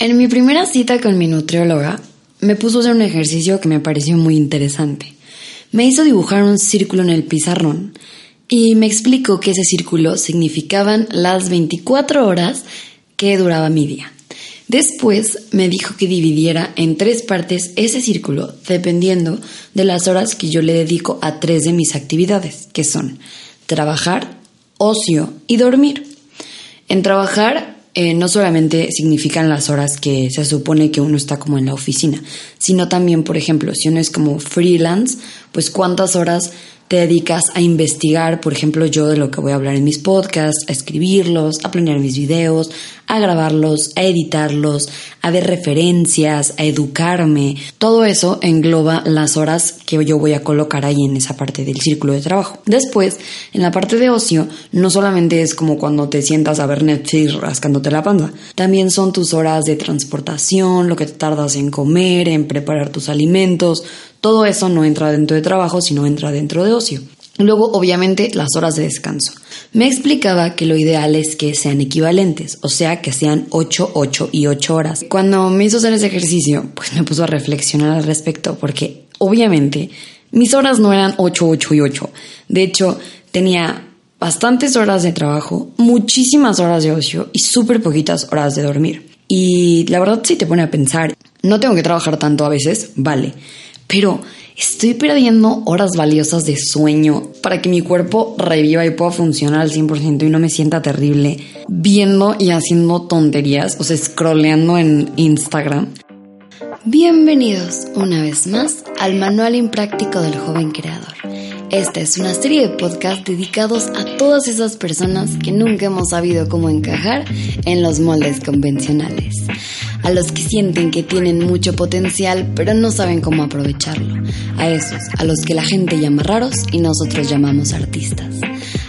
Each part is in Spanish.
En mi primera cita con mi nutrióloga, me puso a hacer un ejercicio que me pareció muy interesante. Me hizo dibujar un círculo en el pizarrón y me explicó que ese círculo significaban las 24 horas que duraba mi día. Después me dijo que dividiera en tres partes ese círculo dependiendo de las horas que yo le dedico a tres de mis actividades, que son trabajar, ocio y dormir. En trabajar eh, no solamente significan las horas que se supone que uno está como en la oficina, sino también, por ejemplo, si uno es como freelance, pues cuántas horas te dedicas a investigar, por ejemplo, yo de lo que voy a hablar en mis podcasts, a escribirlos, a planear mis videos, a grabarlos, a editarlos, a ver referencias, a educarme. Todo eso engloba las horas que yo voy a colocar ahí en esa parte del círculo de trabajo. Después, en la parte de ocio, no solamente es como cuando te sientas a ver Netflix rascándote la panda, también son tus horas de transportación, lo que te tardas en comer, en preparar tus alimentos, todo eso no entra dentro de trabajo, sino entra dentro de ocio. Luego, obviamente, las horas de descanso. Me explicaba que lo ideal es que sean equivalentes, o sea, que sean 8, 8 y 8 horas. Cuando me hizo hacer ese ejercicio, pues me puso a reflexionar al respecto, porque obviamente mis horas no eran 8, 8 y 8. De hecho, tenía bastantes horas de trabajo, muchísimas horas de ocio y súper poquitas horas de dormir. Y la verdad, si te pone a pensar, no tengo que trabajar tanto a veces, vale pero estoy perdiendo horas valiosas de sueño para que mi cuerpo reviva y pueda funcionar al 100% y no me sienta terrible viendo y haciendo tonterías, o sea, scrolleando en Instagram. Bienvenidos una vez más al Manual Impráctico del Joven Creador. Esta es una serie de podcasts dedicados a todas esas personas que nunca hemos sabido cómo encajar en los moldes convencionales a los que sienten que tienen mucho potencial pero no saben cómo aprovecharlo, a esos a los que la gente llama raros y nosotros llamamos artistas,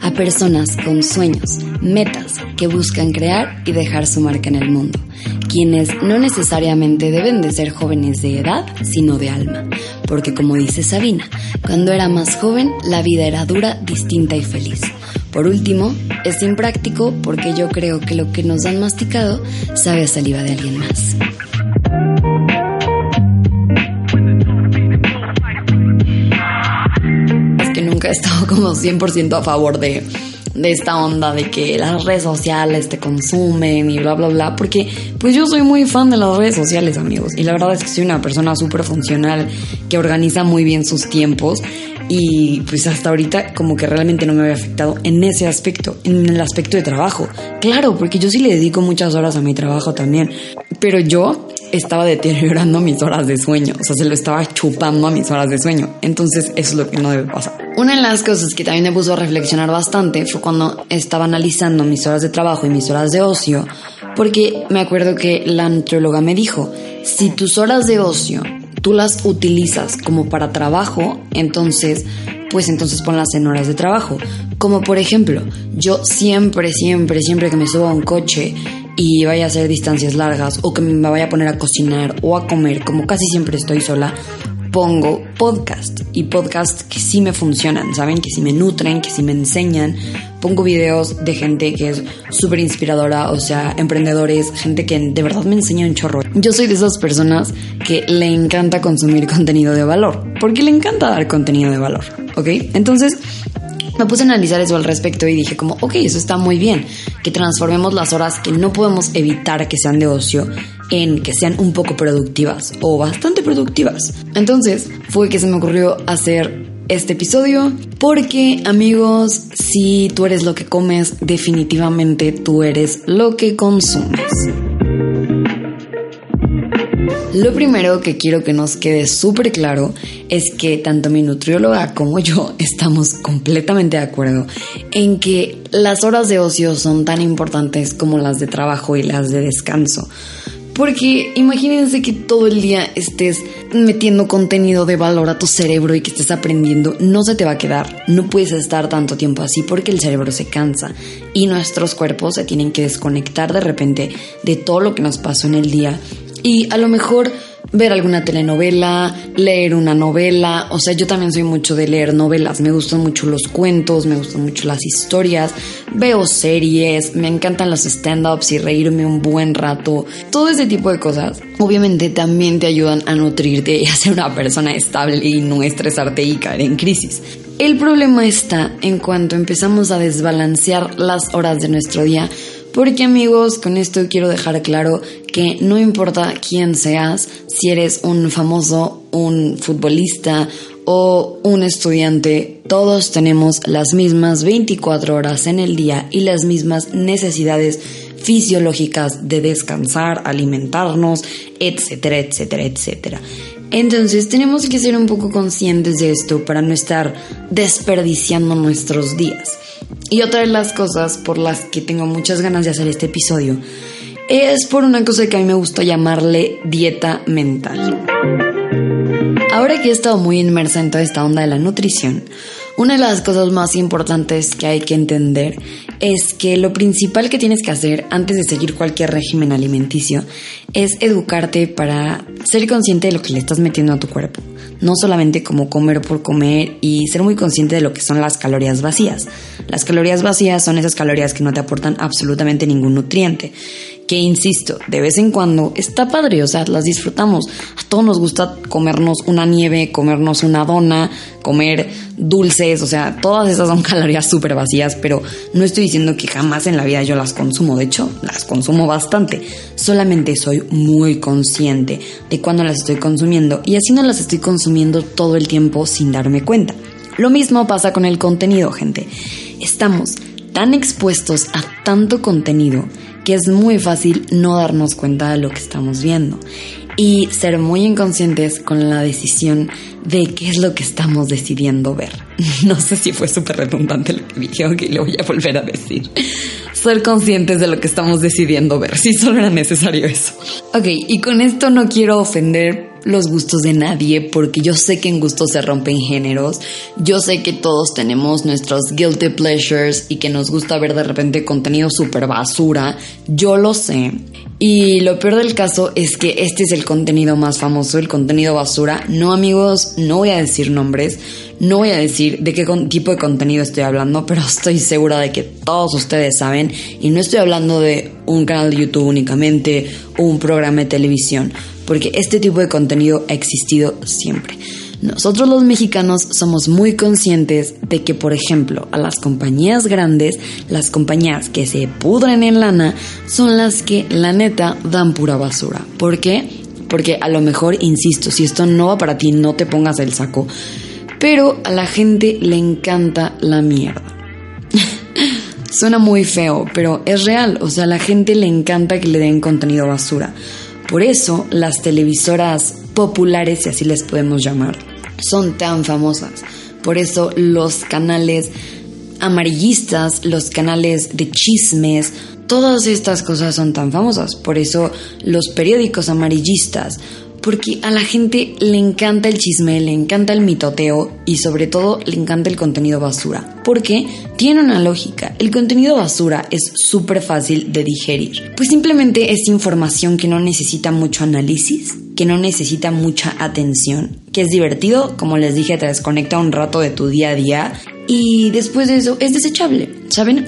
a personas con sueños, metas que buscan crear y dejar su marca en el mundo, quienes no necesariamente deben de ser jóvenes de edad, sino de alma, porque como dice Sabina, cuando era más joven la vida era dura, distinta y feliz. Por último, es impráctico porque yo creo que lo que nos han masticado sabe a saliva de alguien más. Es que nunca he estado como 100% a favor de, de esta onda de que las redes sociales te consumen y bla, bla, bla, porque pues yo soy muy fan de las redes sociales, amigos, y la verdad es que soy una persona súper funcional que organiza muy bien sus tiempos y pues hasta ahorita como que realmente no me había afectado en ese aspecto, en el aspecto de trabajo. Claro, porque yo sí le dedico muchas horas a mi trabajo también, pero yo estaba deteriorando mis horas de sueño, o sea, se lo estaba chupando a mis horas de sueño. Entonces, eso es lo que no debe pasar. Una de las cosas que también me puso a reflexionar bastante fue cuando estaba analizando mis horas de trabajo y mis horas de ocio, porque me acuerdo que la nutrióloga me dijo, si tus horas de ocio tú las utilizas como para trabajo, entonces, pues entonces ponlas en horas de trabajo. Como por ejemplo, yo siempre, siempre, siempre que me subo a un coche y vaya a hacer distancias largas o que me vaya a poner a cocinar o a comer, como casi siempre estoy sola, pongo podcast y podcast que sí me funcionan, ¿saben? Que sí me nutren, que sí me enseñan. Pongo videos de gente que es súper inspiradora, o sea, emprendedores, gente que de verdad me enseña un chorro. Yo soy de esas personas que le encanta consumir contenido de valor, porque le encanta dar contenido de valor, ¿ok? Entonces, me puse a analizar eso al respecto y dije como, ok, eso está muy bien, que transformemos las horas que no podemos evitar que sean de ocio en que sean un poco productivas o bastante productivas. Entonces fue que se me ocurrió hacer este episodio porque amigos, si tú eres lo que comes, definitivamente tú eres lo que consumes. Lo primero que quiero que nos quede súper claro es que tanto mi nutrióloga como yo estamos completamente de acuerdo en que las horas de ocio son tan importantes como las de trabajo y las de descanso. Porque imagínense que todo el día estés metiendo contenido de valor a tu cerebro y que estés aprendiendo, no se te va a quedar. No puedes estar tanto tiempo así porque el cerebro se cansa y nuestros cuerpos se tienen que desconectar de repente de todo lo que nos pasó en el día y a lo mejor ver alguna telenovela, leer una novela, o sea, yo también soy mucho de leer novelas, me gustan mucho los cuentos, me gustan mucho las historias, veo series, me encantan los stand-ups y reírme un buen rato, todo ese tipo de cosas. Obviamente también te ayudan a nutrirte y a ser una persona estable y no estresarte y caer en crisis. El problema está en cuanto empezamos a desbalancear las horas de nuestro día porque amigos, con esto quiero dejar claro no importa quién seas, si eres un famoso, un futbolista o un estudiante, todos tenemos las mismas 24 horas en el día y las mismas necesidades fisiológicas de descansar, alimentarnos, etcétera, etcétera, etcétera. Entonces tenemos que ser un poco conscientes de esto para no estar desperdiciando nuestros días. Y otra de las cosas por las que tengo muchas ganas de hacer este episodio es por una cosa que a mí me gusta llamarle dieta mental. Ahora que he estado muy inmersa en toda esta onda de la nutrición, una de las cosas más importantes que hay que entender es que lo principal que tienes que hacer antes de seguir cualquier régimen alimenticio es educarte para ser consciente de lo que le estás metiendo a tu cuerpo. No solamente como comer por comer y ser muy consciente de lo que son las calorías vacías. Las calorías vacías son esas calorías que no te aportan absolutamente ningún nutriente que insisto, de vez en cuando está padre, o sea, las disfrutamos. A todos nos gusta comernos una nieve, comernos una dona, comer dulces, o sea, todas esas son calorías súper vacías, pero no estoy diciendo que jamás en la vida yo las consumo, de hecho, las consumo bastante. Solamente soy muy consciente de cuándo las estoy consumiendo y así no las estoy consumiendo todo el tiempo sin darme cuenta. Lo mismo pasa con el contenido, gente. Estamos tan expuestos a tanto contenido que es muy fácil no darnos cuenta de lo que estamos viendo y ser muy inconscientes con la decisión de qué es lo que estamos decidiendo ver. No sé si fue súper redundante lo que dije, ok, lo voy a volver a decir. Ser conscientes de lo que estamos decidiendo ver, si solo era necesario eso. Ok, y con esto no quiero ofender los gustos de nadie, porque yo sé que en gustos se rompen géneros, yo sé que todos tenemos nuestros guilty pleasures y que nos gusta ver de repente contenido súper basura, yo lo sé. Y lo peor del caso es que este es el contenido más famoso, el contenido basura. No amigos, no voy a decir nombres, no voy a decir de qué tipo de contenido estoy hablando, pero estoy segura de que todos ustedes saben. Y no estoy hablando de un canal de YouTube únicamente o un programa de televisión porque este tipo de contenido ha existido siempre. Nosotros los mexicanos somos muy conscientes de que, por ejemplo, a las compañías grandes, las compañías que se pudren en lana, son las que, la neta, dan pura basura. ¿Por qué? Porque a lo mejor, insisto, si esto no va para ti, no te pongas el saco. Pero a la gente le encanta la mierda. Suena muy feo, pero es real. O sea, a la gente le encanta que le den contenido basura. Por eso las televisoras populares, si así les podemos llamar, son tan famosas. Por eso los canales amarillistas, los canales de chismes, todas estas cosas son tan famosas. Por eso los periódicos amarillistas, porque a la gente le encanta el chisme, le encanta el mitoteo y sobre todo le encanta el contenido basura. Porque tiene una lógica, el contenido basura es súper fácil de digerir. Pues simplemente es información que no necesita mucho análisis, que no necesita mucha atención, que es divertido, como les dije, te desconecta un rato de tu día a día y después de eso es desechable, ¿saben?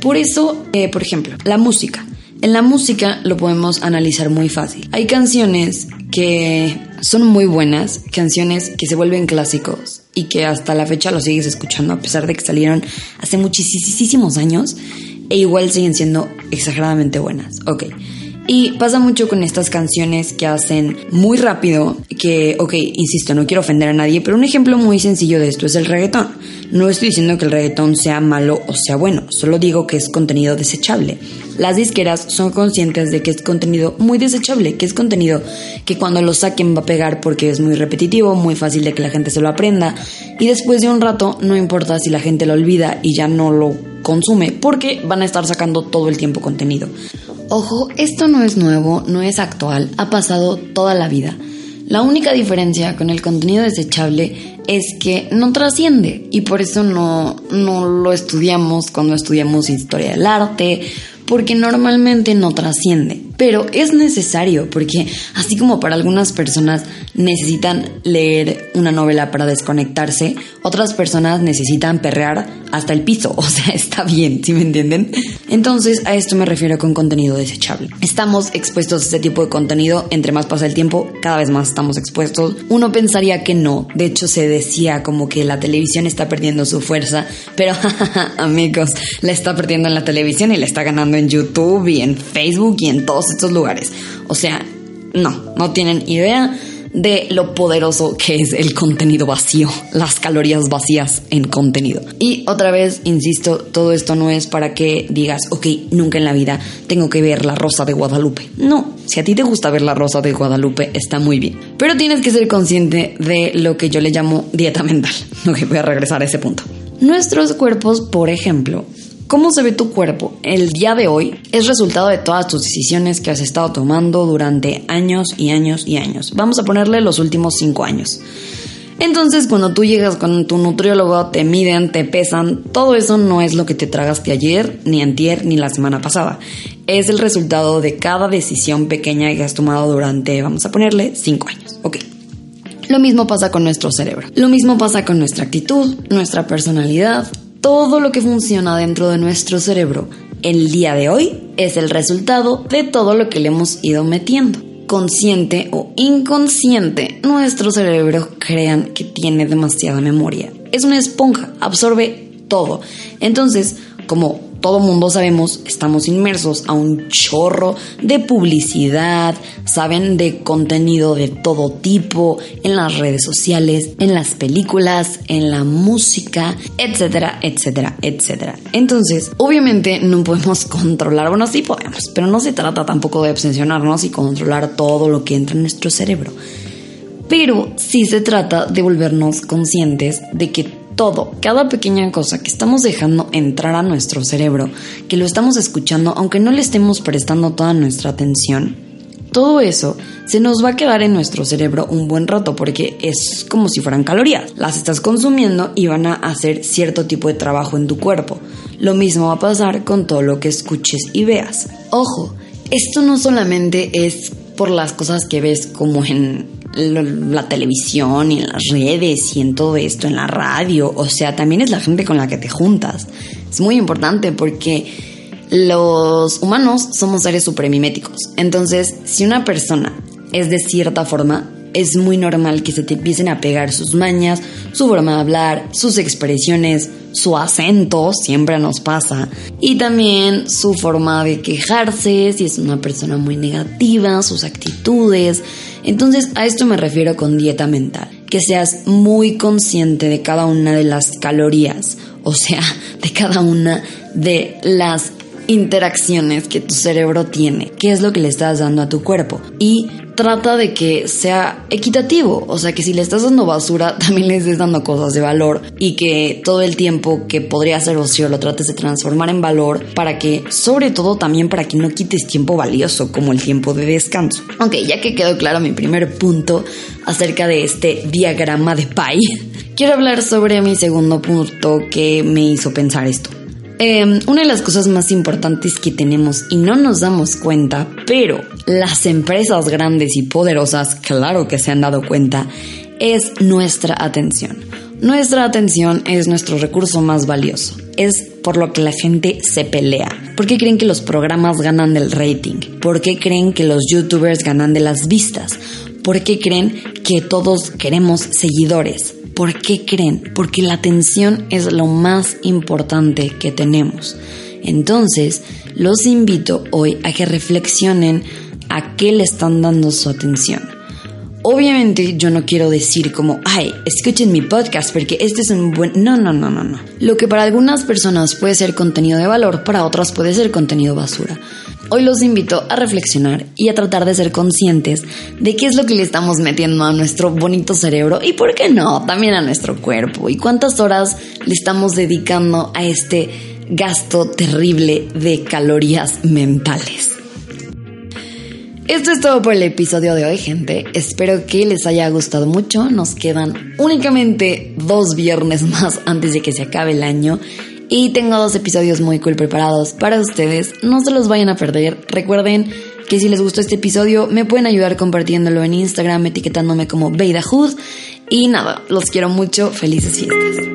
Por eso, eh, por ejemplo, la música. En la música lo podemos analizar muy fácil. Hay canciones que son muy buenas, canciones que se vuelven clásicos y que hasta la fecha lo sigues escuchando a pesar de que salieron hace muchísimos años e igual siguen siendo exageradamente buenas. Ok. Y pasa mucho con estas canciones que hacen muy rápido, que, ok, insisto, no quiero ofender a nadie, pero un ejemplo muy sencillo de esto es el reggaetón. No estoy diciendo que el reggaetón sea malo o sea bueno, solo digo que es contenido desechable. Las disqueras son conscientes de que es contenido muy desechable, que es contenido que cuando lo saquen va a pegar porque es muy repetitivo, muy fácil de que la gente se lo aprenda y después de un rato no importa si la gente lo olvida y ya no lo consume porque van a estar sacando todo el tiempo contenido. Ojo, esto no es nuevo, no es actual, ha pasado toda la vida. La única diferencia con el contenido desechable es que no trasciende y por eso no, no lo estudiamos cuando estudiamos historia del arte, porque normalmente no trasciende. Pero es necesario porque así como para algunas personas necesitan leer una novela para desconectarse, otras personas necesitan perrear hasta el piso, o sea, está bien, ¿sí me entienden? Entonces a esto me refiero con contenido desechable. Estamos expuestos a este tipo de contenido, entre más pasa el tiempo, cada vez más estamos expuestos. Uno pensaría que no, de hecho se decía como que la televisión está perdiendo su fuerza, pero amigos, la está perdiendo en la televisión y la está ganando en YouTube y en Facebook y en todos estos lugares. O sea, no, no tienen idea de lo poderoso que es el contenido vacío, las calorías vacías en contenido. Y otra vez, insisto, todo esto no es para que digas, ok, nunca en la vida tengo que ver la Rosa de Guadalupe. No, si a ti te gusta ver la Rosa de Guadalupe, está muy bien. Pero tienes que ser consciente de lo que yo le llamo dieta mental. Ok, voy a regresar a ese punto. Nuestros cuerpos, por ejemplo, cómo se ve tu cuerpo el día de hoy es resultado de todas tus decisiones que has estado tomando durante años y años y años. Vamos a ponerle los últimos cinco años. Entonces, cuando tú llegas con tu nutriólogo, te miden, te pesan, todo eso no es lo que te tragaste ayer, ni antier, ni la semana pasada. Es el resultado de cada decisión pequeña que has tomado durante, vamos a ponerle, cinco años. Ok. Lo mismo pasa con nuestro cerebro. Lo mismo pasa con nuestra actitud, nuestra personalidad. Todo lo que funciona dentro de nuestro cerebro el día de hoy es el resultado de todo lo que le hemos ido metiendo. Consciente o inconsciente, nuestro cerebro crean que tiene demasiada memoria. Es una esponja, absorbe todo. Entonces, como todo mundo sabemos, estamos inmersos a un chorro de publicidad, saben, de contenido de todo tipo, en las redes sociales, en las películas, en la música, etcétera, etcétera, etcétera. Entonces, obviamente no podemos controlar, bueno, sí podemos, pero no se trata tampoco de obsesionarnos y controlar todo lo que entra en nuestro cerebro. Pero sí se trata de volvernos conscientes de que todo, cada pequeña cosa que estamos dejando entrar a nuestro cerebro, que lo estamos escuchando aunque no le estemos prestando toda nuestra atención, todo eso se nos va a quedar en nuestro cerebro un buen rato porque es como si fueran calorías. Las estás consumiendo y van a hacer cierto tipo de trabajo en tu cuerpo. Lo mismo va a pasar con todo lo que escuches y veas. Ojo, esto no solamente es por las cosas que ves como en la televisión y en las redes y en todo esto, en la radio, o sea, también es la gente con la que te juntas. Es muy importante porque los humanos somos seres supremiméticos. Entonces, si una persona es de cierta forma, es muy normal que se te empiecen a pegar sus mañas, su forma de hablar, sus expresiones, su acento, siempre nos pasa, y también su forma de quejarse, si es una persona muy negativa, sus actitudes. Entonces a esto me refiero con dieta mental, que seas muy consciente de cada una de las calorías, o sea, de cada una de las interacciones que tu cerebro tiene, qué es lo que le estás dando a tu cuerpo y trata de que sea equitativo, o sea que si le estás dando basura también le estés dando cosas de valor y que todo el tiempo que podría ser ocio lo trates de transformar en valor para que, sobre todo también para que no quites tiempo valioso como el tiempo de descanso. Ok, ya que quedó claro mi primer punto acerca de este diagrama de Pi, quiero hablar sobre mi segundo punto que me hizo pensar esto. Em, una de las cosas más importantes que tenemos y no nos damos cuenta, pero las empresas grandes y poderosas, claro que se han dado cuenta, es nuestra atención. Nuestra atención es nuestro recurso más valioso. Es por lo que la gente se pelea. ¿Por qué creen que los programas ganan del rating? ¿Por qué creen que los youtubers ganan de las vistas? ¿Por qué creen que todos queremos seguidores? ¿Por qué creen? Porque la atención es lo más importante que tenemos. Entonces, los invito hoy a que reflexionen a qué le están dando su atención. Obviamente yo no quiero decir como, ay, escuchen mi podcast porque este es un buen... No, no, no, no, no. Lo que para algunas personas puede ser contenido de valor, para otras puede ser contenido basura. Hoy los invito a reflexionar y a tratar de ser conscientes de qué es lo que le estamos metiendo a nuestro bonito cerebro y por qué no, también a nuestro cuerpo y cuántas horas le estamos dedicando a este gasto terrible de calorías mentales. Esto es todo por el episodio de hoy, gente. Espero que les haya gustado mucho. Nos quedan únicamente dos viernes más antes de que se acabe el año Y tengo dos episodios muy cool preparados para ustedes. No se los vayan a perder. Recuerden que si les gustó este episodio me pueden ayudar compartiéndolo en Instagram, etiquetándome como Beida Hood. Y nada, los quiero mucho. Felices fiestas.